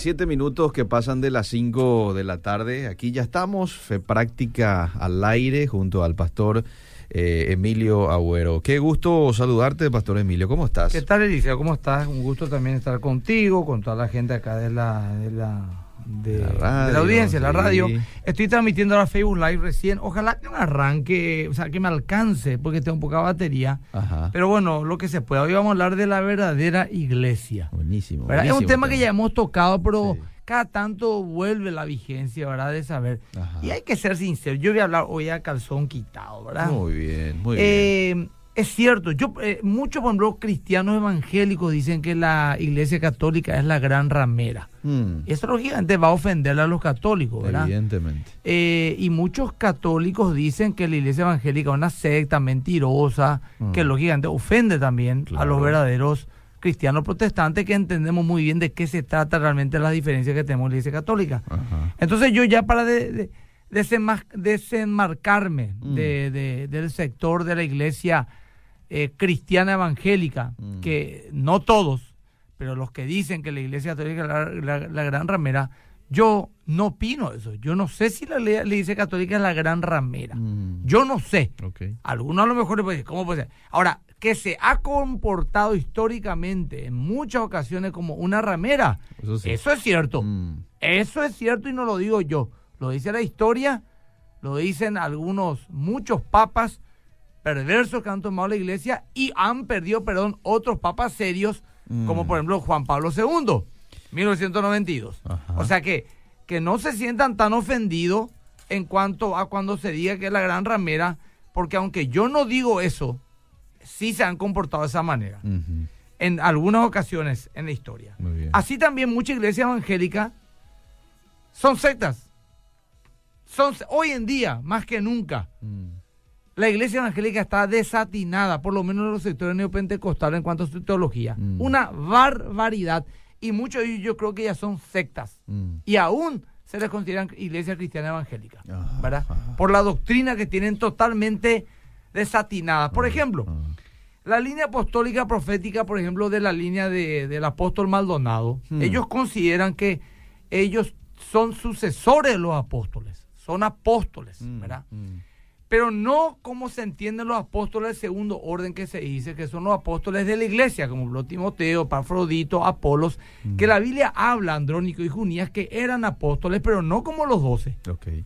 27 minutos que pasan de las 5 de la tarde. Aquí ya estamos, Fe Práctica al aire junto al pastor eh, Emilio Agüero. Qué gusto saludarte, pastor Emilio. ¿Cómo estás? ¿Qué tal, Alicia? ¿Cómo estás? Un gusto también estar contigo, con toda la gente acá de la, de, La de radio, la audiencia, la radio. Estoy transmitiendo ahora Facebook Live recién. Ojalá que me arranque, o sea, que me alcance, porque tengo poca batería. Ajá. Pero bueno, lo que se pueda. Hoy vamos a hablar de la verdadera iglesia. buenísimo. Es un tema que ya hemos tocado, pero Sí. cada tanto vuelve la vigencia, ¿verdad? De saber. Ajá. Y hay que ser sincero. Yo voy a hablar hoy a calzón quitado, ¿verdad? Muy bien, muy bien. Es cierto, yo eh, muchos, por ejemplo, cristianos evangélicos dicen que la iglesia católica es la gran ramera. Mm, Eso lógicamente va a ofender a los católicos, ¿verdad? evidentemente. Eh, y muchos católicos dicen que la iglesia evangélica es una secta mentirosa, Mm. que lógicamente ofende también a los verdaderos cristianos protestantes que entendemos muy bien de qué se trata realmente las diferencias que tenemos en la iglesia católica. Ajá. Entonces yo ya para de- de- desenma- desenmarcarme Mm. de- de- del sector de la iglesia eh, cristiana evangélica, Mm. que no todos, pero los que dicen que la iglesia católica es la, la- la gran ramera, yo no opino eso. Yo no sé si la, le- la iglesia católica es la gran ramera. Mm, Yo no sé. Algunos a lo mejor le pueden decir, ¿cómo puede ser? Ahora, que se ha comportado históricamente en muchas ocasiones como una ramera, Eso sí. eso es cierto. Mm, Eso es cierto y no lo digo yo. Lo dice la historia, lo dicen algunos, muchos papas perversos que han tomado la iglesia y han perdido, perdón, otros papas serios, Mm. como por ejemplo Juan Pablo II, 1992. Ajá. O sea que, que no se sientan tan ofendidos en cuanto a cuando se diga que es la gran ramera, porque aunque yo no digo eso, sí se han comportado de esa manera en algunas ocasiones en la historia. Muy bien. Así también muchas iglesias evangélicas son sectas. Son, hoy en día, más que nunca, Mm, la iglesia evangélica está desatinada, por lo menos en los sectores neopentecostales en cuanto a su teología. Mm. Una barbaridad. Y muchos de ellos yo creo que ya son sectas. mm, Y aún se les consideran iglesias cristianas evangélicas. Ajá, ¿Verdad? ajá. Por la doctrina que tienen totalmente desatinada. Por ejemplo, la línea apostólica profética, por ejemplo, de la línea de- del apóstol Maldonado, Hmm. ellos consideran que ellos son sucesores de los apóstoles, son apóstoles, mm, ¿verdad? Mm, Pero no como se entienden los apóstoles del segundo orden que se dice, que son los apóstoles de la iglesia, como Timoteo, Pafrodito, Apolos, Mm. que la Biblia habla, Andrónico y Junías, que eran apóstoles, pero no como los doce.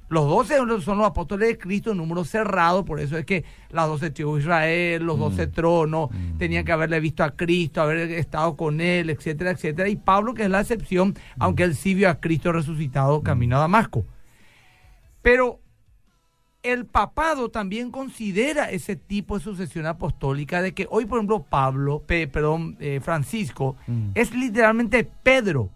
Los doce son los apóstoles de Cristo, en número cerrado, por eso es que las doce tribus de Israel, los doce tronos, Mm. tenían que haberle visto a Cristo, haber estado con él, etcétera, etcétera. Y Pablo, que es la excepción, aunque él sí vio a Cristo resucitado camino a Damasco. Pero el papado también considera ese tipo de sucesión apostólica de que hoy, por ejemplo, Pablo, pe- perdón, eh, Francisco, Mm. es literalmente Pedro,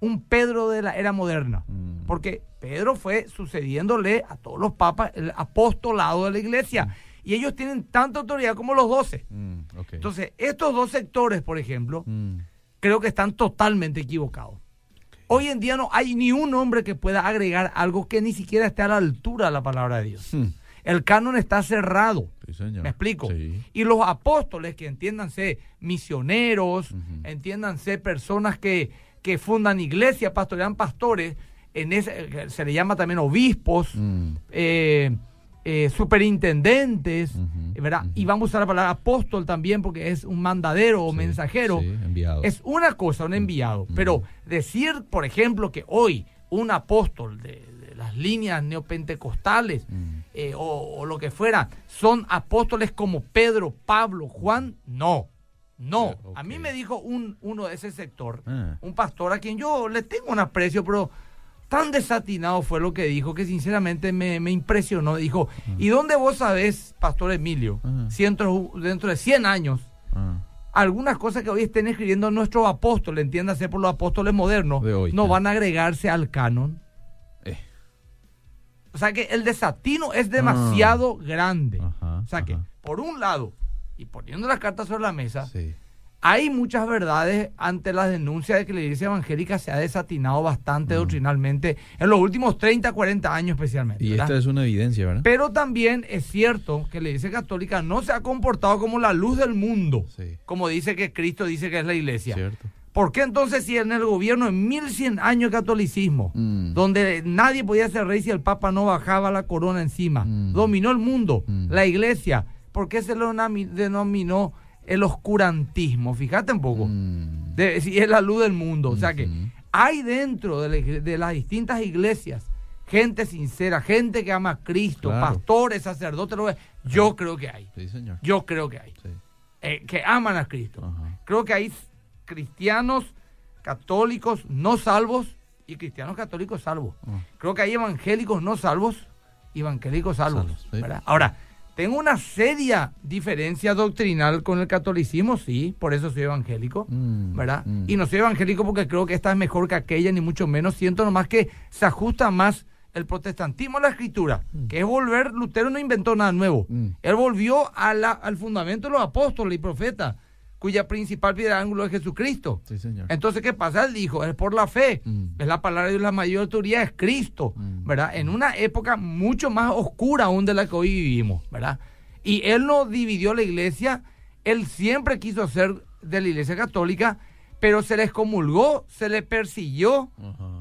un Pedro de la era moderna. Mm. Porque Pedro fue sucediéndole a todos los papas el apostolado de la iglesia. Y ellos tienen tanta autoridad como los doce. Mm. Entonces, estos dos sectores, por ejemplo, Mm, creo que están totalmente equivocados. Hoy en día no hay ni un hombre que pueda agregar algo que ni siquiera esté a la altura de la palabra de Dios. mm, El canon está cerrado. sí, señor. ¿Me explico? Sí. Y los apóstoles, que entiéndanse misioneros, Ujú. entiéndanse personas que, que fundan iglesias, pastorean pastores, en ese, eh, se le llama también obispos, Mm, eh, eh, superintendentes, ¿verdad? Y vamos a usar la palabra apóstol también porque es un mandadero o sí, mensajero. sí, enviado. Es una cosa, un enviado. Pero decir, por ejemplo, que hoy un apóstol de, de las líneas neopentecostales eh, o, o lo que fuera son apóstoles como Pedro, Pablo, Juan, no. No. A mí me dijo un, uno de ese sector, Ah. un pastor a quien yo le tengo un aprecio, pero tan desatinado fue lo que dijo que sinceramente me, me impresionó. Dijo, ¿y dónde vos sabés, pastor Emilio, si dentro, dentro de 100 años Ah, algunas cosas que hoy estén escribiendo nuestros apóstoles, entiéndase por los apóstoles modernos, De hoy, no ah. van a agregarse al canon. eh, O sea que el desatino es demasiado grande. Ajá, o sea que, por un lado, y poniendo las cartas sobre la mesa, sí. Hay muchas verdades ante las denuncias de que la iglesia evangélica se ha desatinado bastante doctrinalmente en los últimos 30, 40 años especialmente. Y ¿verdad? esta es una evidencia, ¿verdad? Pero también es cierto que la iglesia católica no se ha comportado como la luz del mundo, Sí. como dice que Cristo dice que es la iglesia. Cierto. ¿Por qué entonces si en el gobierno de 1100 años de catolicismo, Mm. donde nadie podía ser rey si el papa no bajaba la corona encima, Mm. dominó el mundo, Mm. la iglesia, ¿por qué se lo denominó el oscurantismo? Fíjate un poco, Mm. de, si es la luz del mundo. O sea que hay dentro de, la igle- de las distintas iglesias gente sincera, gente que ama a Cristo, Claro. pastores, sacerdotes, yo creo que hay, Sí, señor. yo creo que hay Sí. eh, que aman a Cristo. Ajá. Creo que hay cristianos católicos no salvos y cristianos católicos salvos. Ah. Creo que hay evangélicos no salvos y evangélicos salvos. Salvos, sí. ¿verdad? Ahora, tengo una seria diferencia doctrinal con el catolicismo, sí, por eso soy evangélico, Mm, ¿verdad? mm. Y no soy evangélico porque creo que esta es mejor que aquella, ni mucho menos. Siento nomás que se ajusta más el protestantismo a la escritura, que es volver, Lutero no inventó nada nuevo. Mm. Él volvió a la- al fundamento de los apóstoles y profetas, cuya principal piedra ángulo es Jesucristo. Sí, señor. Entonces, ¿qué pasa? Él dijo, es por la fe. Mm. Es la palabra de Dios, la mayor autoridad es Cristo, Mm. ¿verdad? En una época mucho más oscura aún de la que hoy vivimos, ¿verdad? Y él no dividió la iglesia, él siempre quiso ser de la iglesia católica, pero se le excomulgó, se le persiguió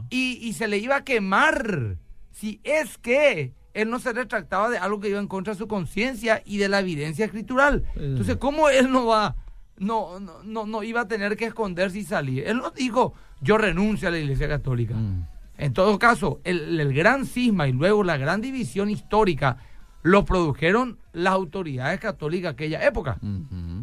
y, y se le iba a quemar. Si es que él no se retractaba de algo que iba en contra de su conciencia y de la evidencia escritural. Entonces, ¿cómo él no va, no, no, no, no iba a tener que esconderse y salir? Él no dijo, yo renuncio a la iglesia católica. Mm. En todo caso, el, el gran cisma y luego la gran división histórica lo produjeron las autoridades católicas de aquella época.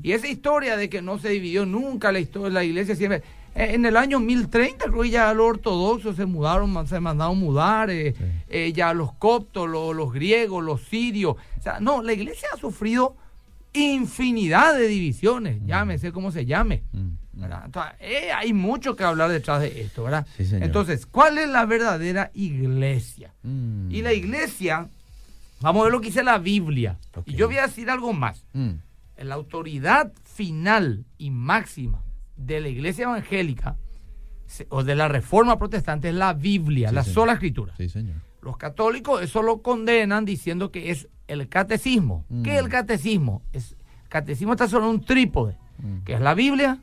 Y esa historia de que no se dividió nunca la historia la iglesia siempre. eh, En el año 1030 creo que ya los ortodoxos se mudaron, se mandaron mudar, eh, Sí. eh, ya los coptos, lo- los, griegos, los sirios. O sea, no, la iglesia ha sufrido infinidad de divisiones, llámese como se llame. Mm. eh, hay mucho que hablar detrás de esto, ¿verdad? Sí. Entonces, ¿cuál es la verdadera iglesia? Mm. Y la iglesia, vamos a ver lo que dice la Biblia. Y yo voy a decir algo más. Mm. La autoridad final y máxima de la iglesia evangélica o de la reforma protestante es la Biblia, Sí, la señor. sola escritura. Sí, señor. Los católicos eso lo condenan diciendo que es el catecismo. ¿Qué es el Mm. catecismo? Es, el catecismo está sobre un trípode, Mm. que es la Biblia,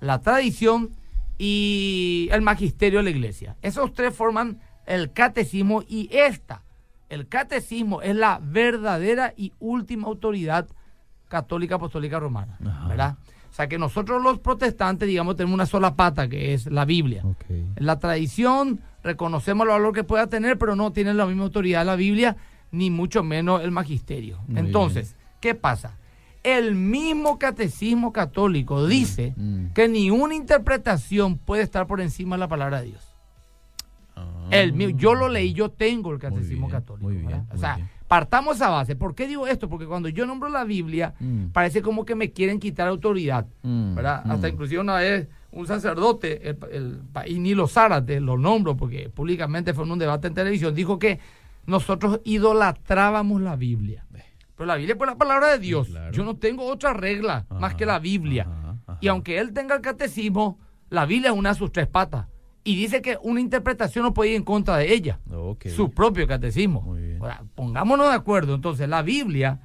la tradición y el magisterio de la iglesia. Esos tres forman el catecismo y esta, el catecismo es la verdadera y última autoridad católica apostólica romana, Ajá. ¿verdad? O sea que nosotros los protestantes, digamos, tenemos una sola pata, que es la Biblia. La tradición, reconocemos el valor que pueda tener, pero no tiene la misma autoridad la Biblia, ni mucho menos el magisterio. Muy Entonces, ¿qué pasa? El mismo catecismo católico dice Mm. que ni una interpretación puede estar por encima de la palabra de Dios. Ah. El mío, yo lo leí, yo tengo el catecismo bien, católico. muy bien, ¿verdad? o sea. Partamos a base. ¿Por qué digo esto? Porque cuando yo nombro la Biblia, Mm. parece como que me quieren quitar autoridad. Mm, ¿verdad? Hasta mm. inclusive una vez un sacerdote, el, el país Nilo Zárate, lo nombro porque públicamente fue en un debate en televisión, dijo que nosotros idolatrábamos la Biblia. Pero la Biblia es la palabra de Dios. claro. Yo no tengo otra regla más Ajá, que la Biblia. ajá, ajá. Y aunque él tenga el catecismo, la Biblia es una de sus tres patas. Y dice que una interpretación no puede ir en contra de ella. Su propio catecismo. Muy bien. Ahora, pongámonos de acuerdo. Entonces, la Biblia,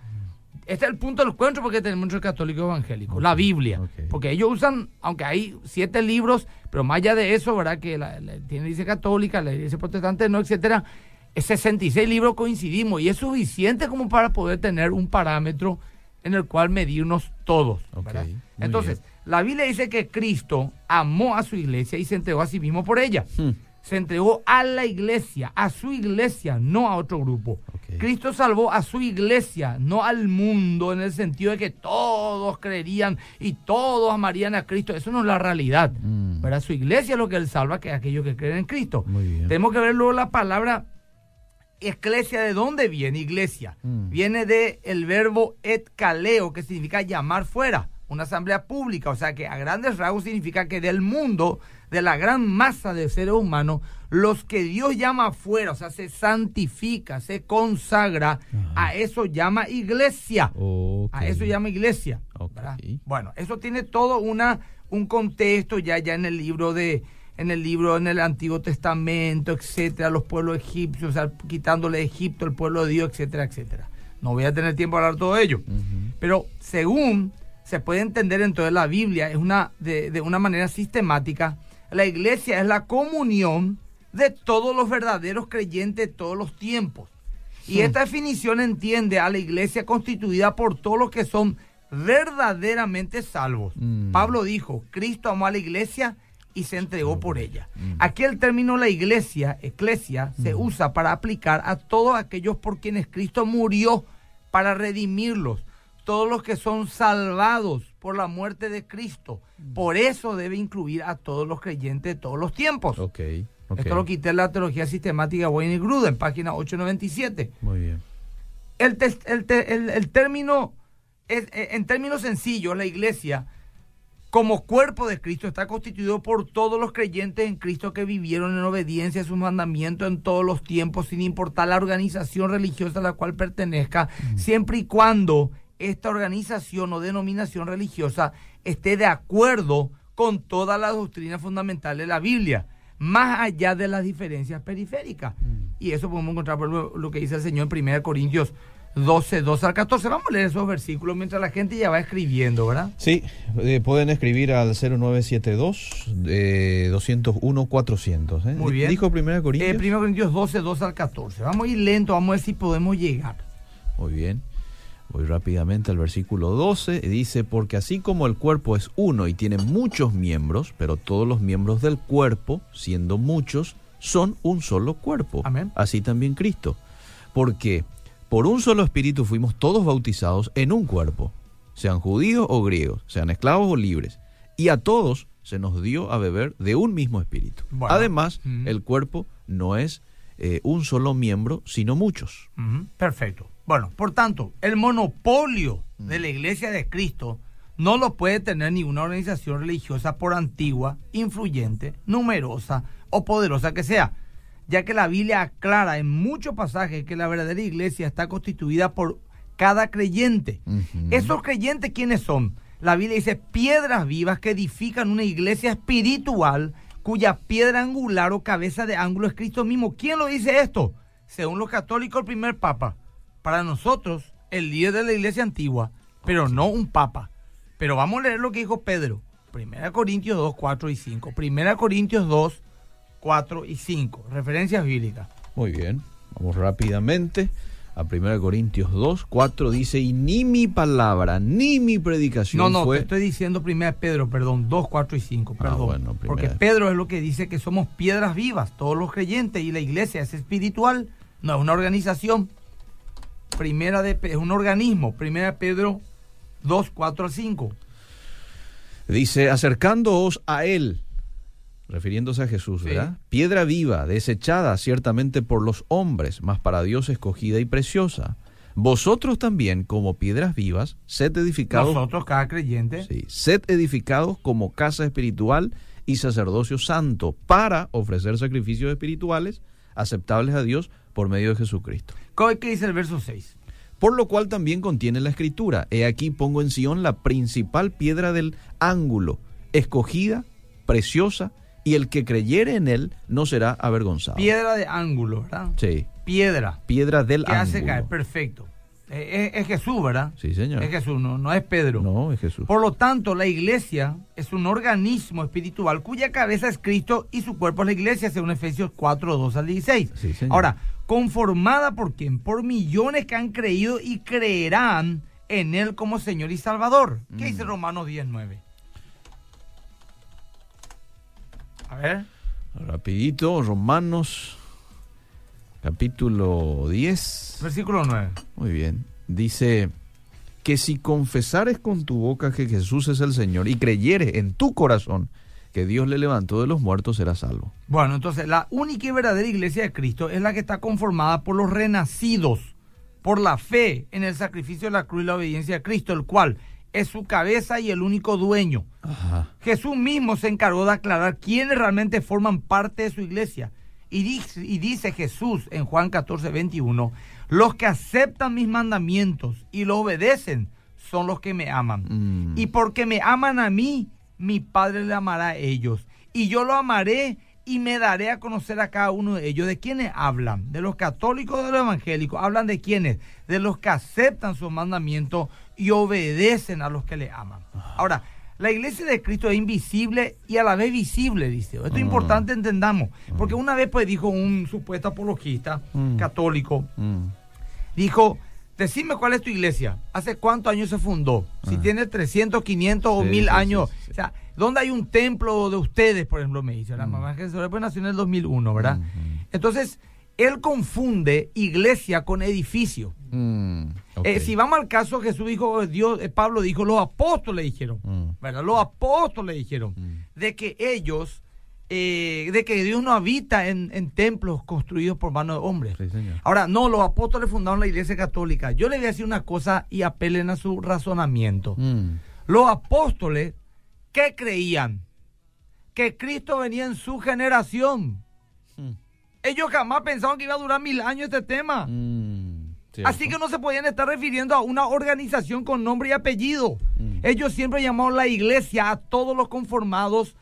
este es el punto del encuentro porque tenemos muchos católicos evangélicos. La Biblia. Porque ellos usan, aunque hay siete libros, pero más allá de eso, ¿verdad? Que la, la- tiene iglesia católica, la iglesia protestante, no, etcétera. Es 66 libros coincidimos y es suficiente como para poder tener un parámetro en el cual medirnos todos. ¿verdad? La Biblia dice que Cristo amó a su iglesia y se entregó a sí mismo por ella. Hmm. Se entregó a la iglesia, a su iglesia, no a otro grupo. Cristo salvó a su iglesia, no al mundo, en el sentido de que todos creerían y todos amarían a Cristo. Eso no es la realidad. Mm. ¿verdad? Su iglesia es lo que él salva, que es aquellos que creen en Cristo. Tenemos que ver luego la palabra iglesia. ¿De dónde viene iglesia? Mm. Viene del el verbo et kaleo, que significa llamar fuera, una asamblea pública. O sea que a grandes rasgos significa que del mundo, de la gran masa de seres humanos, los que Dios llama fuera, o sea, se santifica, se consagra, a eso llama iglesia. A eso llama iglesia. Bueno, eso tiene todo una, un contexto ya, ya en el libro de, en el libro, en el Antiguo Testamento, etcétera, los pueblos egipcios, o sea, quitándole Egipto el pueblo de Dios, etcétera, etcétera. No voy a tener tiempo para hablar todo ello. Pero según se puede entender en toda la Biblia, es una, de, de una manera sistemática. La iglesia es la comunión de todos los verdaderos creyentes de todos los tiempos. Y esta definición entiende a la iglesia constituida por todos los que son verdaderamente salvos. Mm. Pablo dijo, Cristo amó a la iglesia y se entregó por ella. Mm. Aquí el término la iglesia, eclesia, se Mm. usa para aplicar a todos aquellos por quienes Cristo murió para redimirlos, todos los que son salvados por la muerte de Cristo. Mm. Por eso debe incluir a todos los creyentes de todos los tiempos. Ok, ok. Esto lo quité en la teología sistemática de Wayne y Gruden, página 897. Muy bien. El, te- el- el término, es, eh, en términos sencillos, la iglesia, como cuerpo de Cristo, está constituido por todos los creyentes en Cristo que vivieron en obediencia a sus mandamientos en todos los tiempos, sin importar la organización religiosa a la cual pertenezca, siempre y cuando esta organización o denominación religiosa esté de acuerdo con toda la doctrina fundamental de la Biblia, más allá de las diferencias periféricas. Y eso podemos encontrar por lo, lo que dice el Señor en 1 Corintios 12, 12 al 14. Vamos a leer esos versículos mientras la gente ya va escribiendo, ¿verdad? Sí, eh, pueden escribir al 0972 eh, 201 400. ¿eh? Muy bien. Dijo 1 Corintios. Eh, 1 Corintios 12, 12 al 14. Vamos a ir lento, vamos a ver si podemos llegar. Muy bien. Voy rápidamente al versículo 12. Dice, porque así como el cuerpo es uno y tiene muchos miembros, pero todos los miembros del cuerpo, siendo muchos, son un solo cuerpo. Amén. Así también Cristo. Porque por un solo espíritu fuimos todos bautizados en un cuerpo, sean judíos o griegos, sean esclavos o libres. Y a todos se nos dio a beber de un mismo espíritu. Bueno. Además, el cuerpo no es eh, un solo miembro, sino muchos. Perfecto. Bueno, por tanto, el monopolio de la Iglesia de Cristo no lo puede tener ninguna organización religiosa por antigua, influyente, numerosa o poderosa que sea, ya que la Biblia aclara en muchos pasajes que la verdadera iglesia está constituida por cada creyente. ¿Esos creyentes quiénes son? La Biblia dice piedras vivas que edifican una iglesia espiritual cuya piedra angular o cabeza de ángulo es Cristo mismo. ¿Quién lo dice esto? Según los católicos, el primer papa. Para nosotros, el líder de la iglesia antigua, pero no un papa. Pero vamos a leer lo que dijo Pedro. 1 Corintios 2, 4 y 5. 1 Corintios 2, 4 y 5. Referencias bíblicas. Muy bien, vamos rápidamente a 1 Corintios 2, 4 dice, y ni mi palabra, ni mi predicación No, no, fue... te estoy diciendo 1 Pedro, perdón, 2, 4 y 5, Ah, perdón. bueno, primera. porque Pedro es lo que dice que somos piedras vivas, todos los creyentes, y la iglesia es espiritual, no es una organización. Primera de es un organismo, primera Pedro 2, 4 al 5. Dice, acercándoos a él, refiriéndose a Jesús, Sí. ¿verdad? Piedra viva, desechada ciertamente por los hombres, mas para Dios escogida y preciosa. Vosotros también, como piedras vivas, sed edificados, Nosotros, cada creyente, sí, sed edificados como casa espiritual y sacerdocio santo, para ofrecer sacrificios espirituales aceptables a Dios por medio de Jesucristo. ¿Qué dice el verso 6? Por lo cual también contiene la escritura. He aquí pongo en Sión la principal piedra del ángulo, escogida, preciosa, y el que creyere en él no será avergonzado. Piedra de ángulo, ¿verdad? Sí, Piedra. piedra del ¿Qué ángulo. hace caer? Perfecto. Eh, es, es Jesús, ¿verdad? Sí, señor. Es Jesús, no, no es Pedro. No, es Jesús. Por lo tanto, la iglesia es un organismo espiritual cuya cabeza es Cristo y su cuerpo es la iglesia, según Efesios 4, 2 al 16. Sí, señor. Ahora, conformada por quién? Por millones que han creído y creerán en Él como Señor y Salvador. ¿Qué Mm. dice Romanos 10, 9? A ver. Rapidito, Romanos capítulo 10. Versículo 9. Muy bien. Dice que si confesares con tu boca que Jesús es el Señor y creyeres en tu corazón que Dios le levantó de los muertos, serás salvo. Bueno, entonces la única y verdadera iglesia de Cristo es la que está conformada por los renacidos, por la fe en el sacrificio de la cruz y la obediencia a Cristo, el cual es su cabeza y el único dueño. Ajá. Jesús mismo se encargó de aclarar quiénes realmente forman parte de su iglesia. Y dice, y dice Jesús en Juan 14, 21, los que aceptan mis mandamientos y los obedecen son los que me aman. Mm. Y porque me aman a mí, mi Padre le amará a ellos. Y yo lo amaré y me daré a conocer a cada uno de ellos. ¿De quiénes hablan? ¿De los católicos o de los evangélicos? ¿Hablan de quiénes? De los que aceptan sus mandamientos y obedecen a los que le aman. Ahora, la iglesia de Cristo es invisible y a la vez visible, dice. Esto es Ah. importante entendamos. Porque una vez pues dijo un supuesto apologista Mm. católico, Mm. dijo, decime cuál es tu iglesia, hace cuántos años se fundó, si Ah. tiene 300, 500 o Sí, 1000 sí, años, sí, o sea, ¿dónde hay un templo de ustedes, por ejemplo, me dice, la Mm. mamá Jesús pues nació en el 2001, ¿verdad? Mm. Entonces, él confunde iglesia con edificio. Mm. Eh, si vamos al caso, Jesús dijo, Dios, eh, Pablo dijo, los apóstoles dijeron, Mm. ¿verdad? Los apóstoles dijeron de que ellos, eh, de que Dios no habita en, en templos construidos por manos de hombres. Sí. Ahora, no, los apóstoles fundaron la iglesia católica. Yo le voy a decir una cosa y apelen a su razonamiento. Mm. Los apóstoles, ¿qué creían? Que Cristo venía en su generación. Mm. Ellos jamás pensaban que iba a durar mil años este tema. Mm. Así que no se podían estar refiriendo a una organización con nombre y apellido. Ellos siempre llamaron la iglesia a todos los conformados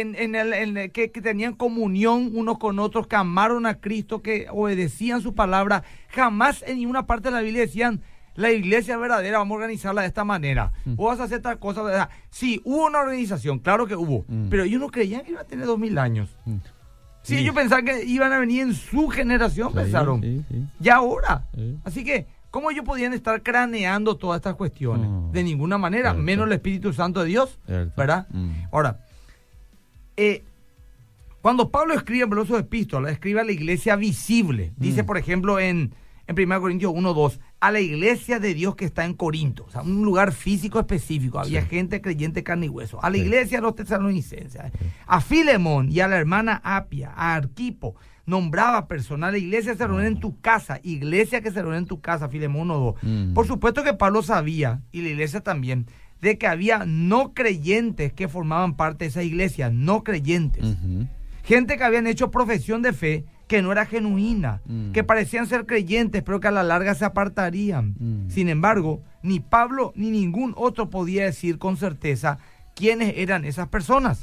en, en el, en que, que tenían comunión unos con otros, que amaron a Cristo, que obedecían su palabra. Jamás en ninguna parte de la Biblia decían, la iglesia verdadera, vamos a organizarla de esta manera. Mm. O vas a hacer tal cosa. ¿verdad? Sí, hubo una organización, claro que hubo. Mm. Pero ellos no creían que iba a tener dos mil años. Mm. Si Sí. ellos pensaban que iban a venir en su generación, Sí, pensaron. Ya ahora. Sí. Así que, ¿cómo ellos podían estar craneando todas estas cuestiones? De ninguna manera, Cierto. menos el Espíritu Santo de Dios, Cierto. ¿verdad? Mm. Ahora, eh, cuando Pablo escribe en sus epístolas, escribe a la iglesia visible. Dice, Mm. por ejemplo, en, en 1 Corintios 1, 2, a la iglesia de Dios que está en Corinto, o sea, un lugar físico específico. Había Sí. gente creyente carne y hueso. A la Sí. iglesia de los tesalonicenses, a Filemón y a la hermana Apia, a Arquipo, nombraba personal. La iglesia se reúne en tu casa, iglesia que se reúne en tu casa, Filemón 1, 2. Mm. Por supuesto que Pablo sabía, y la iglesia también, de que había no creyentes que formaban parte de esa iglesia, no creyentes. Gente que habían hecho profesión de fe que no era genuina, Mm. que parecían ser creyentes, pero que a la larga se apartarían. Mm. Sin embargo, ni Pablo ni ningún otro podía decir con certeza quiénes eran esas personas.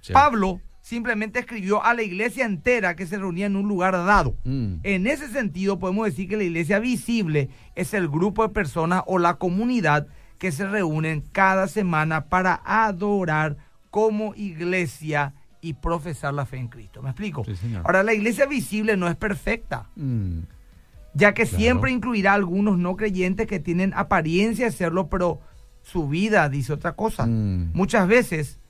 Cierto. Pablo simplemente escribió a la iglesia entera que se reunía en un lugar dado. Mm. En ese sentido, podemos decir que la iglesia visible es el grupo de personas o la comunidad que se reúnen cada semana para adorar como iglesia y profesar la fe en Cristo. ¿Me explico? Sí, señor. Ahora, la iglesia visible no es perfecta, Mm. ya que Claro. siempre incluirá algunos no creyentes que tienen apariencia de serlo, pero su vida dice otra cosa. Mm. Muchas veces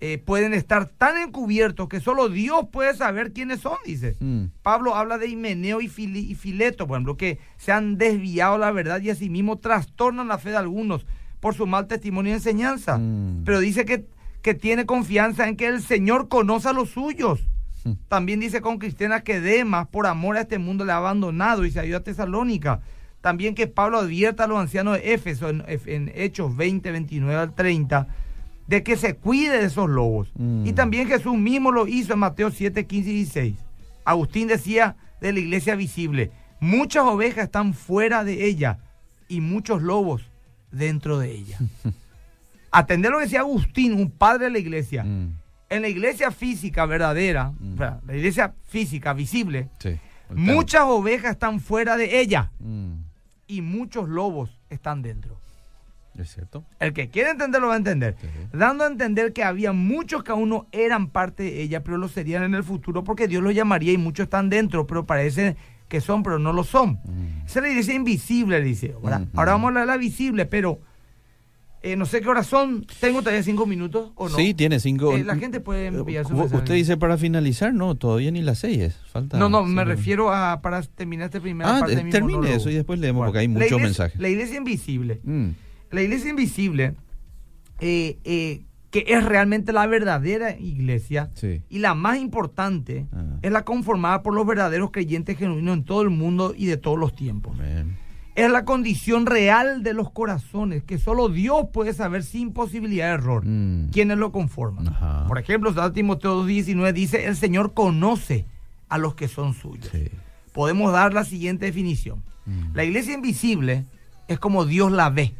eh, pueden estar tan encubiertos que solo Dios puede saber quiénes son, dice. Mm. Pablo habla de Himeneo y, Fili- y Fileto, por ejemplo, que se han desviado la verdad y asimismo trastornan la fe de algunos por su mal testimonio y enseñanza. Mm. Pero dice que, que tiene confianza en que el Señor conoce a los suyos. Mm. También dice con Cristiana que Demas, por amor a este mundo, le ha abandonado y se ido a Tesalónica. También que Pablo advierta a los ancianos de Éfeso en, en Hechos 20, 29 al 30, de que se cuide de esos lobos. Mm. Y también Jesús mismo lo hizo en Mateo 7, 15 y 16. Agustín decía de la iglesia visible, muchas ovejas están fuera de ella y muchos lobos dentro de ella. Atender lo que decía Agustín, un padre de la iglesia. Mm. En la iglesia física verdadera, Mm. la iglesia física visible, Sí. Muchas ovejas están fuera de ella. Mm. y muchos lobos están dentro. Es cierto. El que quiere entender lo va a entender. Sí. Dando a entender que había muchos que aún no eran parte de ella, pero lo serían en el futuro porque Dios los llamaría y muchos están dentro, pero parece que son, pero no lo son. Mm. Esa es la iglesia invisible, dice. ¿verdad? Ujú. Ahora vamos a hablar de la visible, pero eh, no sé qué horas son. ¿Tengo todavía cinco minutos o no? Sí, tiene cinco. Eh, la gente puede enviar su U- mensaje. Usted dice para finalizar, no, todavía ni las seis. Falta. No, no, me refiero a para terminar esta primera Ah, parte eh, de mi termine eso y después leemos Bueno, porque hay muchos mensajes. La iglesia invisible. Mm. La iglesia invisible, eh, eh, que es realmente la verdadera iglesia Sí. y la más importante, Ah. es la conformada por los verdaderos creyentes genuinos en todo el mundo y de todos los tiempos. Es la condición real de los corazones que solo Dios puede saber sin posibilidad de error. Mm. ¿Quiénes lo conforman? Ajá. Por ejemplo, San Timoteo 2.19 dice, el Señor conoce a los que son suyos. Sí. Podemos dar la siguiente definición. Mm. La iglesia invisible es como Dios la ve.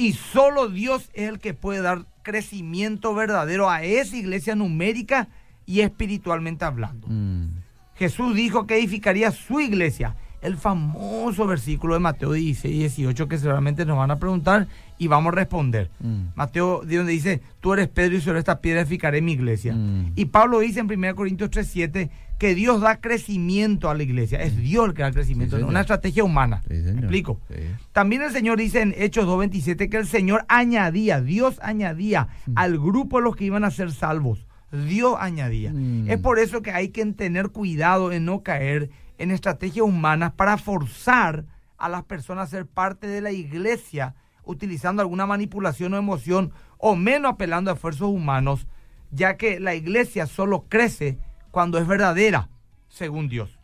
Y solo Dios es el que puede dar crecimiento verdadero a esa iglesia numérica y espiritualmente hablando. Mm. Jesús dijo que edificaría su iglesia el famoso versículo de Mateo 16 y 18 que seguramente nos van a preguntar y vamos a responder. Mm. Mateo, de donde dice, tú eres Pedro y sobre esta piedra edificaré mi iglesia. Mm. Y Pablo dice en 1 Corintios 3:7 que Dios da crecimiento a la iglesia. Es Dios el que da crecimiento, Sí, no señor. una estrategia humana. Sí, señor. ¿Me explico? Sí. También el Señor dice en Hechos 2.27 que el Señor añadía, Dios añadía al grupo de los que iban a ser salvos. Dios añadía. Mm. Es por eso que hay que tener cuidado en no caer en estrategias humanas para forzar a las personas a ser parte de la iglesia utilizando alguna manipulación o emoción o menos apelando a esfuerzos humanos, ya que la iglesia solo crece cuando es verdadera, según Dios.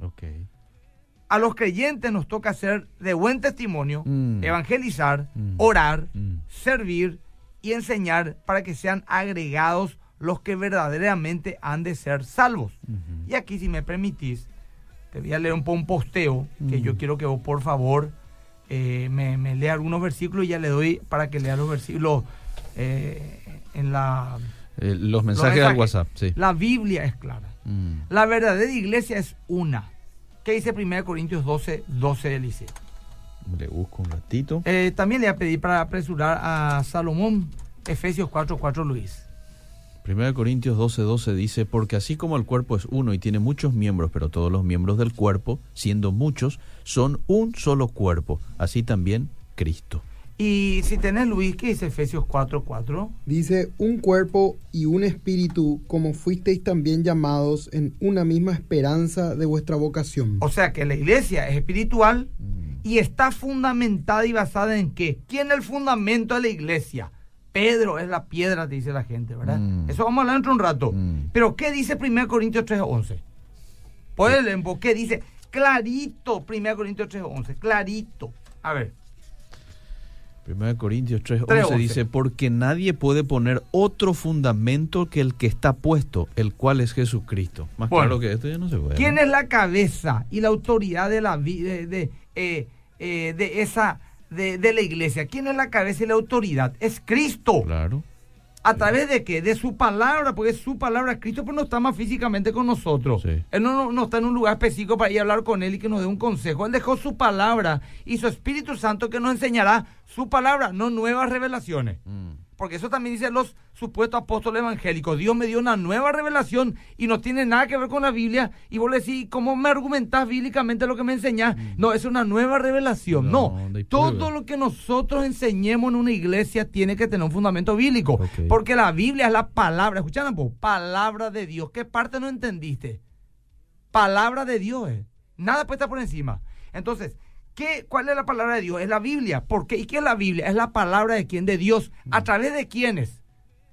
A los creyentes nos toca ser de buen testimonio, Mm. evangelizar, Mm. orar, Mm. servir y enseñar para que sean agregados los que verdaderamente han de ser salvos. Y aquí, si me permitís, te voy a leer un un posteo que yo quiero que vos, por favor, eh, me, me lea algunos versículos y ya le doy para que lea los versículos eh, en la... Eh, los mensajes mensajes. al WhatsApp, sí. La Biblia es clara. Mm. La verdadera iglesia es una. ¿Qué dice 1 Corintios 12, 12 del Liceo? Le busco un ratito. Eh, también le voy a pedir para apresurar a Salomón, Efesios 4, 4 Luis. 1 Corintios 12, 12 dice, porque así como el cuerpo es uno y tiene muchos miembros, pero todos los miembros del cuerpo, siendo muchos, son un solo cuerpo, así también Cristo. Y si tenés Luis, ¿qué dice Efesios 4, 4? Dice, un cuerpo y un espíritu, como fuisteis también llamados en una misma esperanza de vuestra vocación. O sea que la iglesia es espiritual Mm. y está fundamentada y basada en qué? ¿Quién es el fundamento de la iglesia? Pedro es la piedra, te dice la gente, ¿verdad? Mm. Eso vamos a hablar dentro de un rato. Mm. Pero ¿qué dice 1 Corintios 3, 11? Puedes leer, ¿qué dice? Clarito, 1 Corintios 3, 11, clarito. A ver. 1 Corintios 3, 3, 11 11. dice, porque nadie puede poner otro fundamento que el que está puesto, el cual es Jesucristo. Más Bueno. claro que esto ya no se puede. ¿Quién es la cabeza y la autoridad de la de, de, eh, eh, de esa de, de la iglesia? ¿Quién es la cabeza y la autoridad? Es Cristo. Claro. ¿A través de qué? De su palabra, porque es su palabra. Cristo pues no está más físicamente con nosotros. Sí. Él no, no, no está en un lugar específico para ir a hablar con Él y que nos dé un consejo. Él dejó su palabra y su Espíritu Santo que nos enseñará su palabra, no nuevas revelaciones. Mm. Porque eso también dicen los supuestos apóstoles evangélicos. Dios me dio una nueva revelación y no tiene nada que ver con la Biblia. Y vos le decís, ¿cómo me argumentás bíblicamente lo que me enseñás? No, es una nueva revelación. No, todo lo que nosotros enseñemos en una iglesia tiene que tener un fundamento bíblico. Porque la Biblia es la palabra, escuchan, po? palabra de Dios. ¿Qué parte no entendiste? Palabra de Dios. eh. Nada puede estar por encima. Entonces, ¿qué, ¿cuál es la palabra de Dios? Es la Biblia. ¿Por qué? ¿Y qué es la Biblia? Es la palabra de quién? De Dios. ¿A través de quiénes?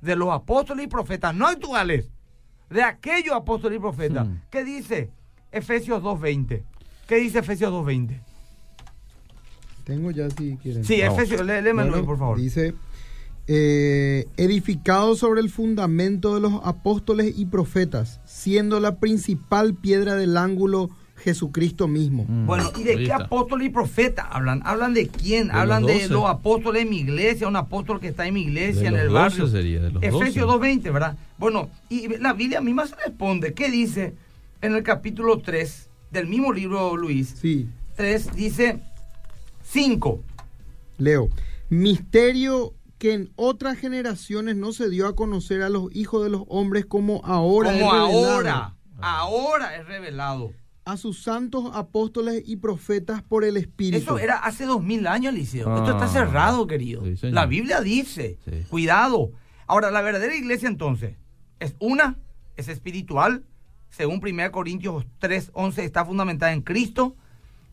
De los apóstoles y profetas, no actuales. De aquellos apóstoles y profetas. Hmm. ¿Qué dice Efesios 2.20? ¿Qué dice Efesios 2.20? Tengo ya si quieren. Sí. Efesios, lé- léemelo, Bueno, por favor. Dice, eh, edificado sobre el fundamento de los apóstoles y profetas, siendo la principal piedra del ángulo Jesucristo mismo. Mm. Bueno, ¿y de qué apóstol y profeta hablan? ¿Hablan de quién? De hablan los de los apóstoles de mi iglesia, un apóstol que está en mi iglesia, De en los el barrio. sería, de los Efesios doce. 2.20, ¿verdad? Bueno, y la Biblia misma se responde. ¿Qué dice en el capítulo 3 del mismo libro, Luis? Sí, 3 dice 5. leo. Misterio que en otras generaciones no se dio a conocer a los hijos de los hombres como ahora Como ahora, ahora es revelado. A sus santos apóstoles y profetas por el Espíritu. Eso era hace dos mil años, Liceo. Esto está Ah. cerrado, querido. Sí, la Biblia dice, Sí. cuidado. Ahora, la verdadera iglesia entonces es una, es espiritual, según 1 Corintios 3, 11, está fundamentada en Cristo,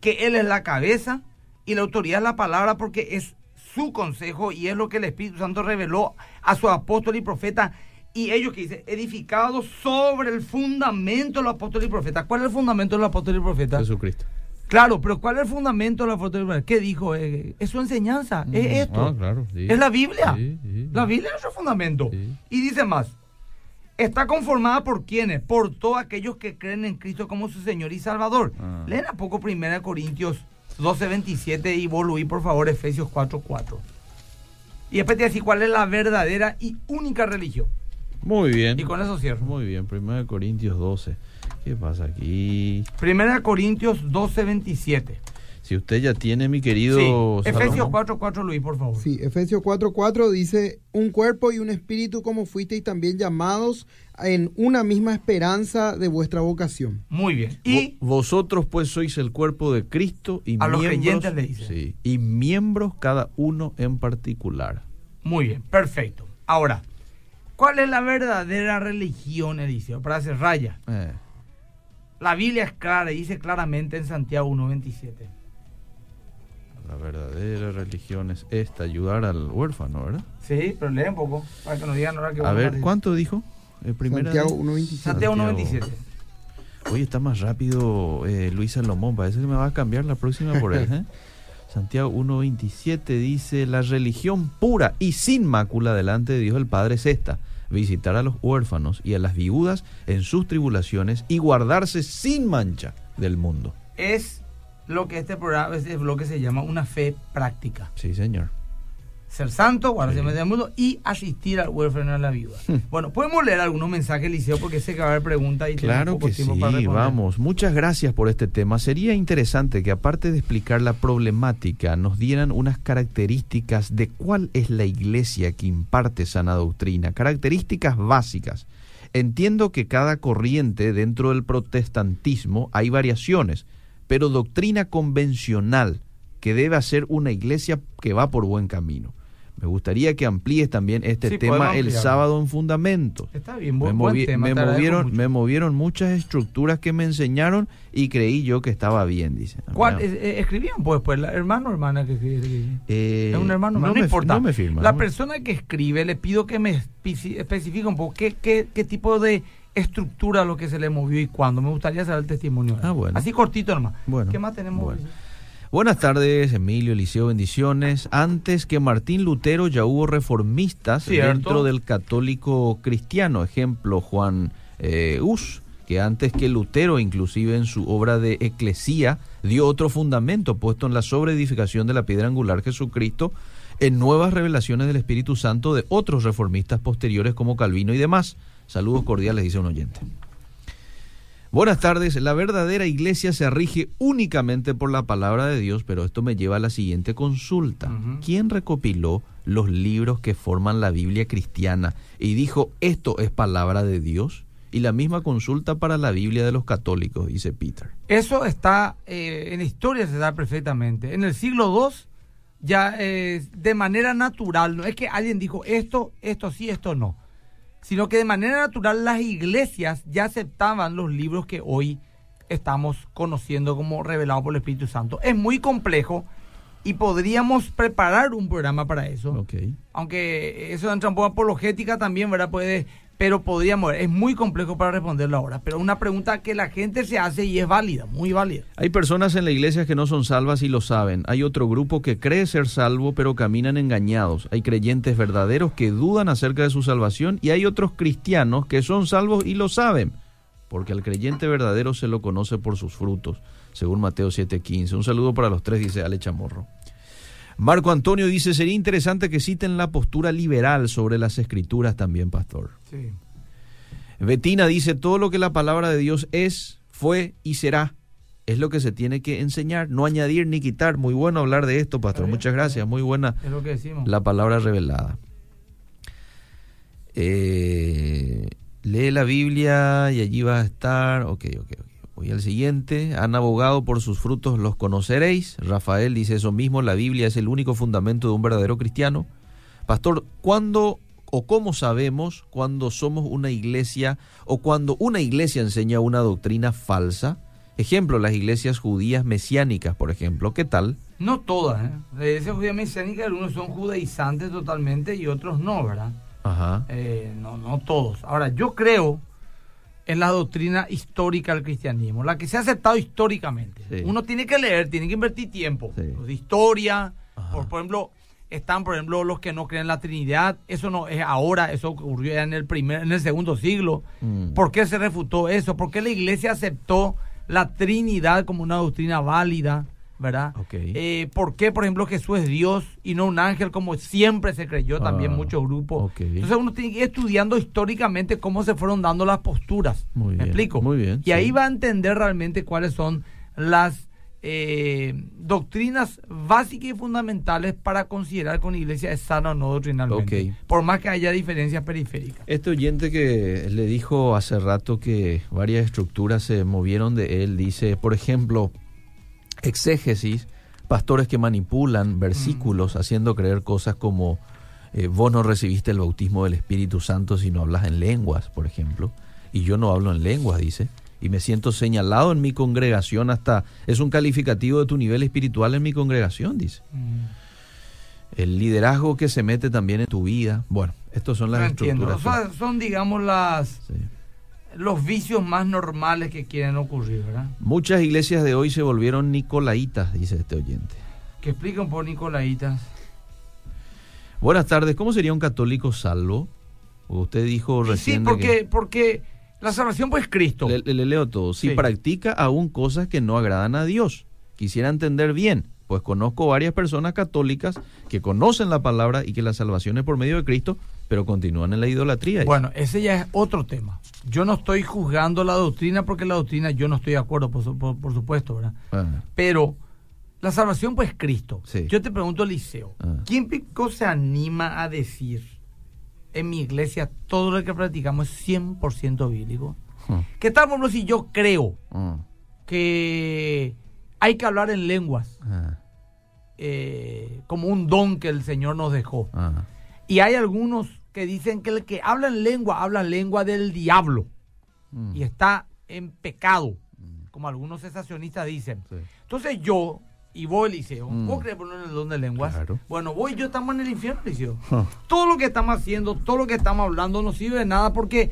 que Él es la cabeza y la autoridad es la palabra porque es su consejo y es lo que el Espíritu Santo reveló a su apóstol y profeta. Y ellos que dicen, edificados sobre el fundamento de los apóstoles y profetas. ¿Cuál es el fundamento de los apóstoles y profetas? Jesucristo. Claro, pero ¿cuál es el fundamento de la fortaleza? ¿Qué dijo? Eh, es su enseñanza, es Mm. esto. Ah, claro, sí. Es la Biblia. Sí, sí. La Biblia es su fundamento. Y dice más, está conformada por quienes? Por todos aquellos que creen en Cristo como su Señor y Salvador. Ah. Leen a poco 1 Corintios 12, 27 y Luis, por favor, Efesios 4, 4. Y después te voy a decir cuál es la verdadera y única religión. Muy bien. Y con eso cierro. Muy bien, 1 Corintios 12. ¿Qué pasa aquí? 1 Corintios 12, 27. Si usted ya tiene, mi querido... Sí. Efesios Salomón. 4, 4, Luis, por favor. Sí, Efesios 4:4 dice, un cuerpo y un espíritu como fuisteis también llamados en una misma esperanza de vuestra vocación. Muy bien. Y Vo- vosotros pues sois el cuerpo de Cristo y A los creyentes le dice. sí, y miembros cada uno en particular. Muy bien, perfecto. Ahora, ¿cuál es la verdadera religión, Eliseo? Para hacer raya. Eh, La Biblia es clara y dice claramente en Santiago 1.27. la verdadera religión es esta, ayudar al huérfano, ¿verdad? Sí, pero lee un poco para que nos digan ahora que A ver, ¿cuánto dijo? El primera Santiago de- 1:27. Santiago Santiago. 1.27. Oye, está más rápido eh, Luis Salomón, parece que me va a cambiar la próxima por él. ¿eh? Santiago 1.27 dice, la religión pura y sin mácula delante de Dios el Padre es esta, visitar a los huérfanos y a las viudas en sus tribulaciones y guardarse sin mancha del mundo. Es lo que este programa, este bloque se llama una fe práctica. Sí, señor. Ser santo, guardarse Sí. del mundo y asistir al huérfano a la viuda. bueno, podemos leer algunos mensajes, Eliseo, porque sé que va a haber preguntas y Claro poco que tiempo sí, para responder. vamos. Muchas gracias por este tema. Sería interesante que aparte de explicar la problemática, nos dieran unas características de cuál es la iglesia que imparte sana doctrina, características básicas. Entiendo que cada corriente dentro del protestantismo hay variaciones, pero doctrina convencional que debe hacer una iglesia que va por buen camino. Me gustaría que amplíes también este Sí, tema el sábado en Fundamentos Está bien, me, buen, buen movi- tema. me movieron, me movieron muchas estructuras que me enseñaron y creí yo que estaba bien, dice. ¿Cuál? Eh, eh, escribían pues, pues, la hermano o hermana que escribe. eh, es un hermano, no, no, me, importa. no me firma. la ¿no? persona que escribe, le pido que me especi- especifique un poco qué, qué, qué tipo de estructura lo que se le movió y cuándo. Me gustaría saber el testimonio. Ah, bueno. Así cortito nomás. Bueno, ¿Qué más tenemos? bueno. Buenas tardes, Emilio, Eliseo, bendiciones. Antes que Martín Lutero ya hubo reformistas Cierto. dentro del católico cristiano. Ejemplo, Juan eh, Hus, que antes que Lutero, inclusive en su obra de Eclesía, dio otro fundamento puesto en la sobreedificación de la piedra angular Jesucristo en nuevas revelaciones del Espíritu Santo de otros reformistas posteriores como Calvino y demás. Saludos cordiales, dice un oyente. Buenas tardes. La verdadera iglesia se rige únicamente por la palabra de Dios, pero esto me lleva a la siguiente consulta. ¿Quién recopiló los libros que forman la Biblia cristiana y dijo esto es palabra de Dios? Y la misma consulta para la Biblia de los católicos, dice Peter. Eso está eh, en la historia, se da perfectamente. En el siglo II, ya eh, de manera natural, no es que alguien dijo esto, esto sí, esto no, sino que de manera natural las iglesias ya aceptaban los libros que hoy estamos conociendo como revelados por el Espíritu Santo. Es muy complejo y podríamos preparar un programa para eso. Aunque eso entra un poco apologética también, ¿verdad? Puede, pero podríamos, es muy complejo para responderlo ahora. Pero una pregunta que la gente se hace y es válida, muy válida. Hay personas en la iglesia que no son salvas y lo saben. Hay otro grupo que cree ser salvo pero caminan engañados. Hay creyentes verdaderos que dudan acerca de su salvación y hay otros cristianos que son salvos y lo saben. Porque al creyente verdadero se lo conoce por sus frutos, según Mateo 7:15. Un saludo para los tres, dice Ale Chamorro. Marco Antonio dice, sería interesante que citen la postura liberal sobre las escrituras también, pastor. Sí. Betina dice, todo lo que la palabra de Dios es, fue y será, es lo que se tiene que enseñar, no añadir ni quitar. Muy bueno hablar de esto, pastor. Bien, Muchas gracias, muy buena Es lo que decimos. la palabra revelada. Eh, lee la Biblia y allí va a estar. Ok, ok, ok. Voy al siguiente. Han abogado por sus frutos, los conoceréis. Rafael dice eso mismo. La Biblia es el único fundamento de un verdadero cristiano. Pastor, ¿cuándo o cómo sabemos cuando somos una iglesia o cuando una iglesia enseña una doctrina falsa? Ejemplo, las iglesias judías mesiánicas, por ejemplo. ¿Qué tal? No todas, ¿eh? La iglesia judía mesiánica, algunos son judaizantes totalmente y otros no, ¿verdad? Ajá. Eh, no, no todos. Ahora, yo creo en la doctrina histórica del cristianismo, la que se ha aceptado históricamente. Sí. Uno tiene que leer, tiene que invertir tiempo. Sí. Pues, de historia, por ejemplo, están, por ejemplo, los que no creen en la Trinidad. Eso no es ahora, eso ocurrió ya en el primer, en el segundo siglo. Mm. ¿Por qué se refutó eso? ¿Por qué la iglesia aceptó la Trinidad como una doctrina válida? ¿Verdad? Ok. Eh, ¿Por qué, por ejemplo, Jesús es Dios y no un ángel como siempre se creyó también Ah, muchos grupos? ok. Entonces uno tiene que ir estudiando históricamente cómo se fueron dando las posturas. Muy ¿Me bien, explico? muy bien, Y sí. ahí va a entender realmente cuáles son las eh, doctrinas básicas y fundamentales para considerar que una iglesia es sana o no doctrinalmente. Ok. Por más que haya diferencias periféricas. Este oyente que le dijo hace rato que varias estructuras se movieron de él, dice, por ejemplo, exégesis, pastores que manipulan versículos haciendo creer cosas como eh, vos no recibiste el bautismo del Espíritu Santo si no hablas en lenguas, por ejemplo, y yo no hablo en lenguas, dice, y me siento señalado en mi congregación hasta, es un calificativo de tu nivel espiritual en mi congregación, dice. El liderazgo que se mete también en tu vida. Bueno, estos son las No estructuras. Son, son, digamos, las Sí. Los vicios más normales que quieren ocurrir, ¿verdad? Muchas iglesias de hoy se volvieron nicolaitas, dice este oyente. Que expliquen por Nicolaitas. Buenas tardes, ¿cómo sería un católico salvo? Usted dijo Sí, recién de porque, porque la salvación pues es Cristo. Le, le leo todo. Si Sí. practica aún cosas que no agradan a Dios. Quisiera entender bien, pues conozco varias personas católicas que conocen la palabra y que la salvación es por medio de Cristo, pero continúan en la idolatría. Bueno, ese ya es otro tema. Yo no estoy juzgando la doctrina porque la doctrina yo no estoy de acuerdo, por, su- por- por supuesto, ¿verdad? Pero la salvación pues es Cristo. Sí. Yo te pregunto, Liceo. ¿quién pico se anima a decir en mi iglesia todo lo que practicamos es 100% bíblico? ¿Qué tal, por ejemplo, si yo creo que hay que hablar en lenguas eh, como un don que el Señor nos dejó? Y hay algunos que dicen que el que habla en lengua, habla en lengua del diablo Mm. y está en pecado, como algunos cesacionistas dicen. Sí. Entonces yo y vos, Eliseo, Mm. ¿vos crees por en el don de lenguas? Claro. Bueno, vos y yo estamos en el infierno, Eliseo. Ah. Todo lo que estamos haciendo, todo lo que estamos hablando no sirve de nada porque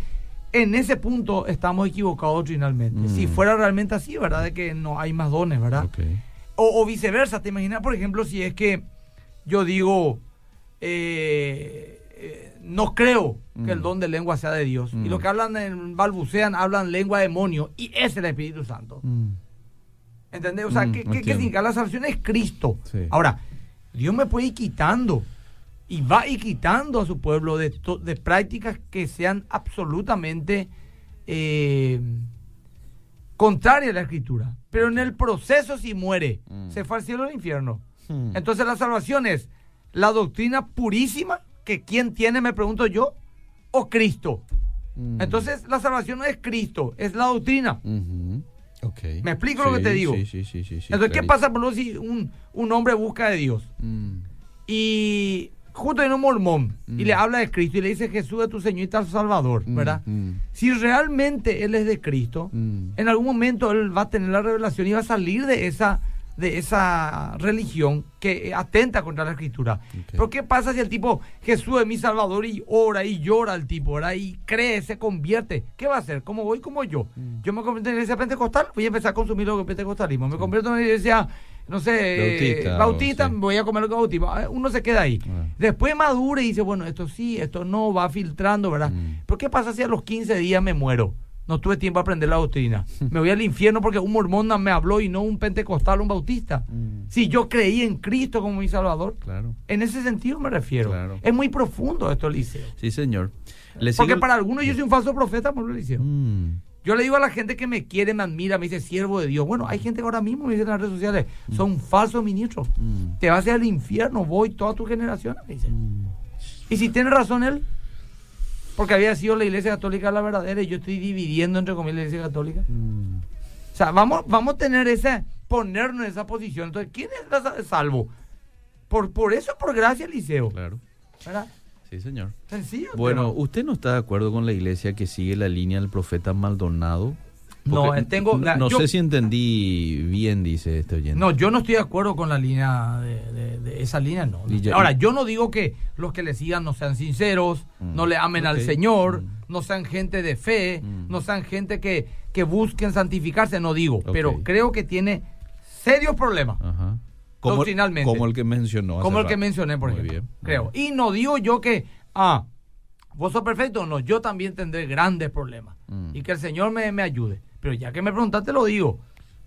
en ese punto estamos equivocados doctrinalmente. Mm. Si fuera realmente así, ¿verdad? De que no hay más dones, ¿verdad? O, o viceversa, ¿te imaginas, por ejemplo, si es que yo digo, eh, no creo que el Mm. don de lengua sea de Dios, y Mm. los que hablan en balbucean, hablan lengua demonio, y es el Espíritu Santo. Mm. ¿Entendés? O sea, ¿qué, qué, significa? La salvación es Cristo. Sí. Ahora, Dios me puede ir quitando, y va ir quitando a su pueblo de, prácticas que sean absolutamente eh, contrarias a la Escritura. Pero en el proceso, si muere, se fue al cielo o al infierno. Entonces la salvación es la doctrina purísima que quién tiene, me pregunto yo, o Cristo. Mm. Entonces la salvación no es Cristo, es la doctrina. Ujú. Ok. ¿Me explico lo que te digo? Sí, sí, sí, Entonces, ¿qué pasa por si un, un hombre busca de Dios Mm. y justo en un mormón y Mm. le habla de Cristo y le dice Jesús es tu Señor y tu Salvador, Mm, ¿verdad? mm, Si realmente él es de Cristo, mm. en algún momento él va a tener la revelación y va a salir de esa de esa religión que atenta contra la escritura. Ok. Pero ¿qué pasa si el tipo Jesús es mi salvador y ora y llora el tipo, ¿verdad? Y cree, se convierte? ¿Qué va a hacer? ¿Como voy como yo? Mm. Yo me convierto en iglesia pentecostal, voy a empezar a consumir lo que es pentecostalismo. Me convierto en una iglesia, no sé, Bautista, eh, bautista, o sí. voy a comer lo que es bautismo. Ah, Uno se queda ahí. Ah. Después madura y dice, bueno, esto sí, esto no, va filtrando, ¿verdad? Mm. Pero ¿qué pasa si a los 15 días me muero? No tuve tiempo a aprender la doctrina. Me voy al infierno porque un mormón me habló y no un pentecostal o un bautista. Mm. Si yo creí en Cristo como mi Salvador. Claro. En ese sentido me refiero. Claro. Es muy profundo esto, Eliseo. Sí, señor. Le Porque sigo- para algunos yo soy un falso profeta, por Eliseo. Mm. Yo le digo a la gente que me quiere, me admira, me dice siervo de Dios. Bueno, hay gente que ahora mismo me dice en las redes sociales, son falsos ministros. Mm. Te vas a ir al infierno, voy toda tu generación. Me dice. Mm. Y si tiene razón él, porque había sido la iglesia católica la verdadera y yo estoy dividiendo entre comillas la iglesia católica. Mm. O sea, vamos, vamos a tener esa, ponernos en esa posición. Entonces, ¿quién es salvo? Por, por eso, por gracia, Eliseo. Claro. ¿Verdad? Sí, señor. Sencillo. Bueno. ¿usted no está de acuerdo con la iglesia que sigue la línea del profeta Maldonado? No, tengo- No, no yo- sé si entendí bien, dice este oyente. No, yo no estoy de acuerdo con la línea de, de- de esa línea, no. Ahora, yo no digo que los que le sigan no sean sinceros, Mm, no le amen al Señor, mm. no sean gente de fe, Mm. no sean gente que, que busquen santificarse, no digo, pero creo que tiene serios problemas. Ajá. Como, como el que mencionó. como el que mencioné, por Muy ejemplo. bien, creo. Y no digo yo que, ah, vos sos perfecto, no, yo también tendré grandes problemas. Y que el Señor me, me ayude. Pero ya que me preguntaste, lo digo.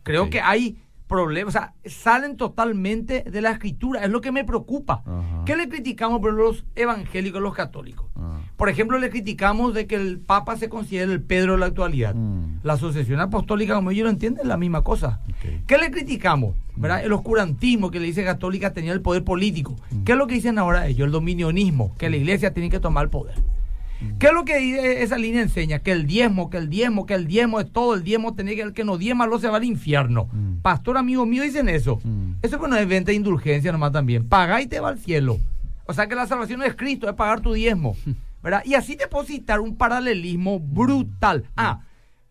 Creo que hay problemas, o sea, salen totalmente de la escritura, es lo que me preocupa. Ajá. ¿Qué le criticamos por los evangélicos, los católicos? Ah. Por ejemplo, le criticamos de que el Papa se considere el Pedro de la actualidad. Mm. La asociación apostólica, como ellos lo entienden, es la misma cosa. ¿Qué le criticamos? ¿Verdad? El oscurantismo que le dice católica tenía el poder político. ¿Qué es lo que dicen ahora ellos? El dominionismo, que la iglesia tiene que tomar el poder. ¿Qué es lo que esa línea enseña? Que el diezmo, que el diezmo, que el diezmo es todo, el diezmo tiene que el que no diezma lo se va al infierno. Mm. Pastor amigo mío dicen eso. Mm. Eso no es venta de indulgencia nomás también. Paga y te va al cielo. O sea que la salvación no es Cristo, es pagar tu diezmo. ¿Verdad? Y así citar un paralelismo brutal. Ah,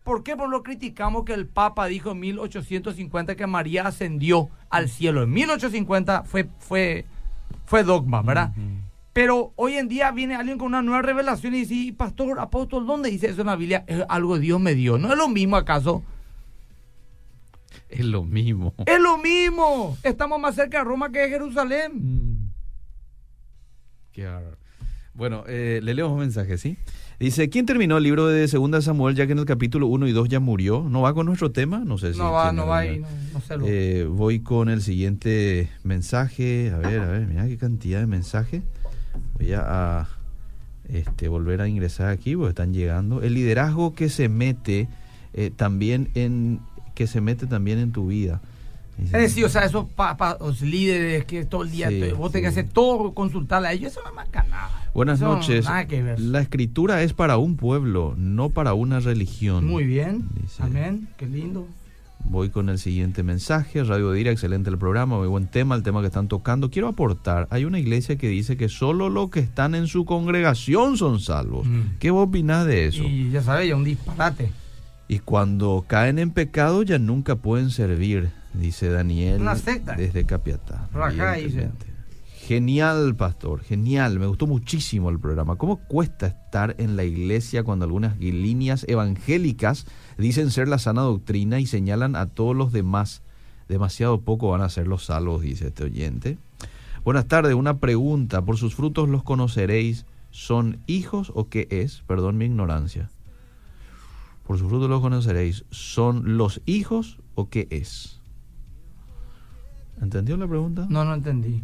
¿por qué por lo criticamos que el Papa dijo en 1850 que María ascendió al cielo? En 1850 fue, fue, fue dogma, ¿verdad? Pero hoy en día viene alguien con una nueva revelación y dice, "Y, pastor, apóstol, ¿dónde dice eso en la Biblia? Es algo que Dios me dio. ¿No es lo mismo acaso? Es lo mismo. Es lo mismo. Estamos más cerca de Roma que de Jerusalén. Mm. Qué. Bueno, eh, le leemos un mensaje, ¿sí? Dice, ¿quién terminó el libro de Segunda Samuel ya que en el capítulo 1 y 2 ya murió? ¿No va con nuestro tema? No sé si... No va, no va y no, no sé lo. Eh, voy con el siguiente mensaje. A ver, a ver, mira qué cantidad de mensajes. Voy a, este, volver a ingresar aquí porque están llegando. El liderazgo que se mete eh, también en que se mete también en tu vida. Es decir, o sea, esos papas, los líderes que todo el día Sí, te- vos tenés que hacer todo, consultarle a ellos, eso no es marca nada. Buenas Eso noches. Nada que ver. La escritura es para un pueblo, no para una religión. Muy bien. Dice. Amén. Qué lindo. Voy con el siguiente mensaje. Radio Dira, excelente el programa, muy buen tema, el tema que están tocando. Quiero aportar, hay una iglesia que dice que solo los que están en su congregación son salvos. Mm. ¿Qué vos opinás de eso? Y, Y ya sabes, ya un disparate. cuando caen en pecado ya nunca pueden servir, dice Daniel Una secta. desde Capiatá. Rajá. Genial, pastor, genial. Me gustó muchísimo el programa. ¿Cómo cuesta estar en la iglesia cuando algunas líneas evangélicas dicen ser la sana doctrina y señalan a todos los demás? Demasiado poco van a ser los salvos, dice este oyente. Buenas tardes, una pregunta. ¿Por sus frutos los conoceréis? ¿Son hijos o qué es? Perdón mi ignorancia. Por sus frutos los conoceréis. ¿Son los hijos o qué es? ¿Entendió la pregunta? No, no entendí.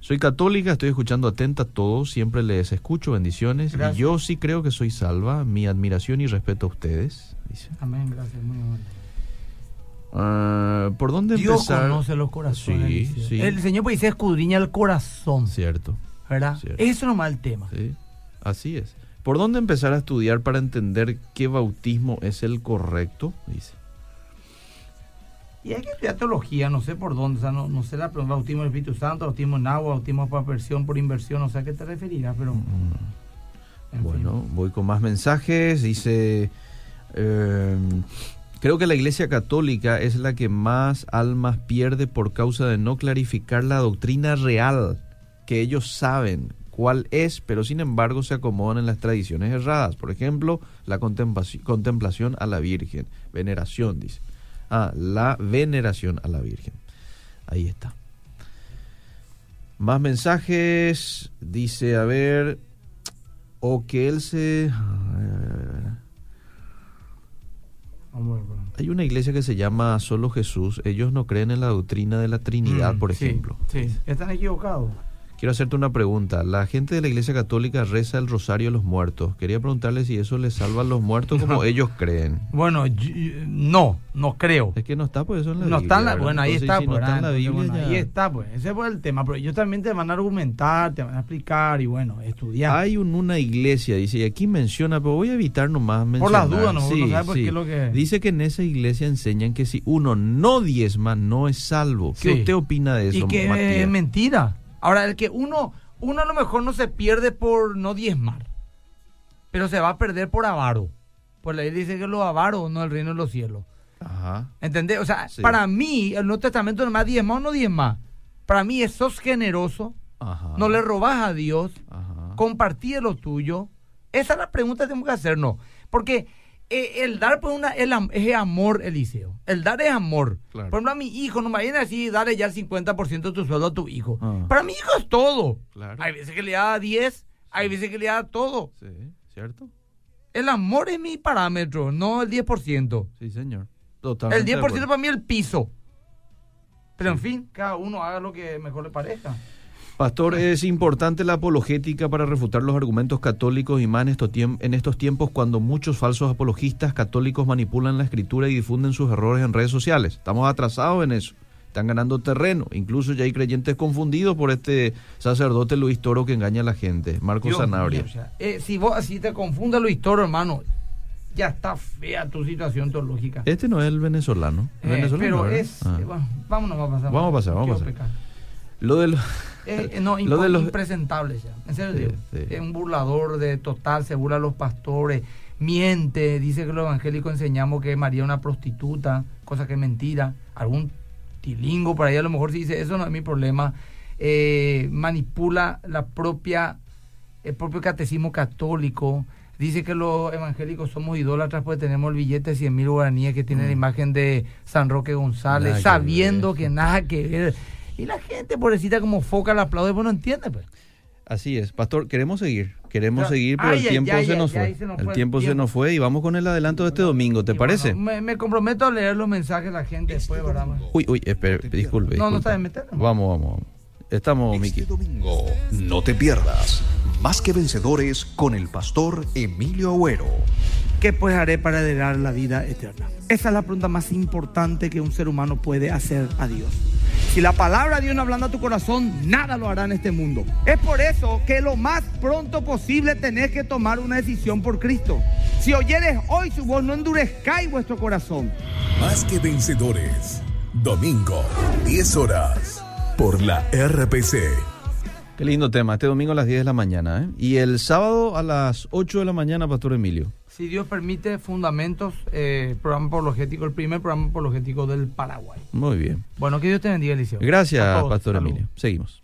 Soy católica, estoy escuchando atenta a todos, siempre les escucho, bendiciones. Gracias. Y yo sí creo que soy salva, mi admiración y respeto a ustedes. Dice. Amén, gracias, muy amable. Ah, ¿Por dónde Dios empezar? conoce los corazones. Sí, sí. El Señor pues dice escudriña el corazón, Cierto, ¿verdad? Cierto. Eso nomás el tema. sí, así es. ¿Por dónde empezar a estudiar para entender qué bautismo es el correcto? Dice. Y hay que estudiar teología, no sé por dónde, o sea, no, no sé la pregunta, bautismo del Espíritu Santo, bautismo en agua, bautismo por aversión, por inversión, no sé a qué te referirás, pero... Mm, en Bueno, fin. voy con más mensajes. Dice, eh, creo que la Iglesia Católica es la que más almas pierde por causa de no clarificar la doctrina real, que ellos saben cuál es, pero sin embargo se acomodan en las tradiciones erradas. Por ejemplo, la contemplaci- contemplación a la Virgen, veneración, dice. Ah, la veneración a la Virgen. Ahí está. Más mensajes. Dice, a ver, o que él se... a ver, a ver, a ver. A. Hay una iglesia que se llama Solo Jesús. Ellos no creen en la doctrina de la Trinidad, Mm, por sí, ejemplo. Sí, están equivocados. Quiero hacerte una pregunta. La gente de la iglesia católica reza el rosario a los muertos. Quería preguntarle si eso les salva a los muertos como No. ellos creen. Bueno, yo- no, no creo. Es que no está pues eso en la No Biblia. bueno, ahí Entonces, está, si no pues, está en la ah, entonces, Biblia, bueno, ya- ahí está, pues, ese fue el tema, pero ellos también te van a argumentar, te van a explicar y bueno, estudiar. Hay un- una iglesia, dice, y aquí menciona, pero voy a evitar nomás mencionar. Por las dudas, no, Sí, no sabe por sí. qué es lo que- Dice que en esa iglesia enseñan que si uno no diezma, no es salvo. ¿Qué usted opina de eso, y que Matías? es mentira. Ahora, el que uno, uno a lo mejor no se pierde por no diezmar, pero se va a perder por avaro. Pues la ley dice que los avaros no el reino de los cielos. Ajá. ¿Entendés? O sea, Sí. para mí, el Nuevo Testamento no más diezma o no diezma. Para mí es sos generoso, Ajá. no le robás a Dios, Ajá. compartí lo tuyo. Esa es la pregunta que tenemos que hacernos. Porque el dar pues, una, el es amor, Eliseo. El dar es amor. Claro. Por ejemplo, a mi hijo, no me vayan así, darle ya el 50% de tu sueldo a tu hijo. Ah. Para mi hijo es todo. Claro. Hay veces que le da 10, hay veces que le da todo. Sí, ¿cierto? El amor es mi parámetro, no el 10%. Sí, señor. Totalmente. El de 10% acuerdo. para mí es el piso. Pero en fin, cada uno haga lo que mejor le parezca. Pastor, es importante la apologética para refutar los argumentos católicos y más en estos, tiemp- en estos tiempos cuando muchos falsos apologistas católicos manipulan la escritura y difunden sus errores en redes sociales. Estamos atrasados en eso. Están ganando terreno. Incluso ya hay creyentes confundidos por este sacerdote Luis Toro que engaña a la gente. Marcos Dios Sanabria. mío, o sea, eh, si vos así te confunde lo histórico, hermano, ya está fea tu situación teológica. Este no es el venezolano. Eh, venezolano, pero es. Ah. eh, bueno, vámonos, a pasar. Vamos a pasar, vamos a pasar. Pecar. Lo del... Eh, eh, no, Lo de impo- los- impresentable ya. En serio, Sí. Es un burlador de total, se burla a los pastores, miente, dice que los evangélicos enseñamos que María es una prostituta, cosa que es mentira. Algún tilingo por ahí a lo mejor sí dice, eso no es mi problema. Eh, manipula la propia, el propio catecismo católico. Dice que los evangélicos somos idólatras porque tenemos el billete de 100 mil guaraníes que tiene la imagen de San Roque González, Mm. Nada que sabiendo ver. que nada que ver. Y la gente, pobrecita, como foca la aplaude, pues no entiende, pues. Así es, pastor, queremos seguir, queremos seguir, pero Ay, el tiempo se nos fue. se nos el fue el tiempo se nos fue y vamos con el adelanto de este domingo, ¿te Y bueno, parece? me, me comprometo a leer los mensajes de la gente después, ¿verdad? Uy, uy, espere, disculpe. No, no está bien, metete. Vamos, vamos, vamos. Estamos, Miki. Este domingo, no te pierdas. Más que vencedores con el pastor Emilio Agüero. ¿Qué pues haré para heredar la vida eterna? Esa es la pregunta más importante que un ser humano puede hacer a Dios. Si la palabra de Dios no hablando a tu corazón, nada lo hará en este mundo. Es por eso que lo más pronto posible tenés que tomar una decisión por Cristo. Si oyeres hoy su voz, no endurezcáis vuestro corazón. Más que vencedores. Domingo, 10 horas. Por la RPC. Qué lindo tema, este domingo a las 10 de la mañana, ¿eh? Y el sábado a las 8 de la mañana, Pastor Emilio. Si Dios permite, Fundamentos, eh, programa apologético, el primer programa apologético del Paraguay. Muy bien. Bueno, que Dios te bendiga, Eliseo. Gracias, Pastor salud. Emilio. Seguimos.